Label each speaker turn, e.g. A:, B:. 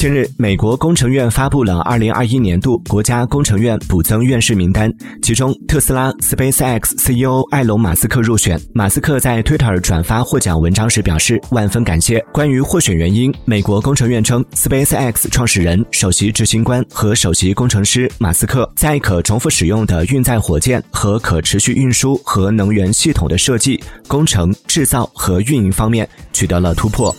A: 近日，美国工程院发布了二零二一年度国家工程院补增院士名单，其中特斯拉、SpaceX CEO 埃隆·马斯克入选。马斯克在 Twitter 转发获奖文章时表示，万分感谢。关于获选原因，美国工程院称，SpaceX 创始人、首席执行官和首席工程师马斯克在可重复使用的运载火箭和可持续运输和能源系统的设计、工程、制造和运营方面取得了突破。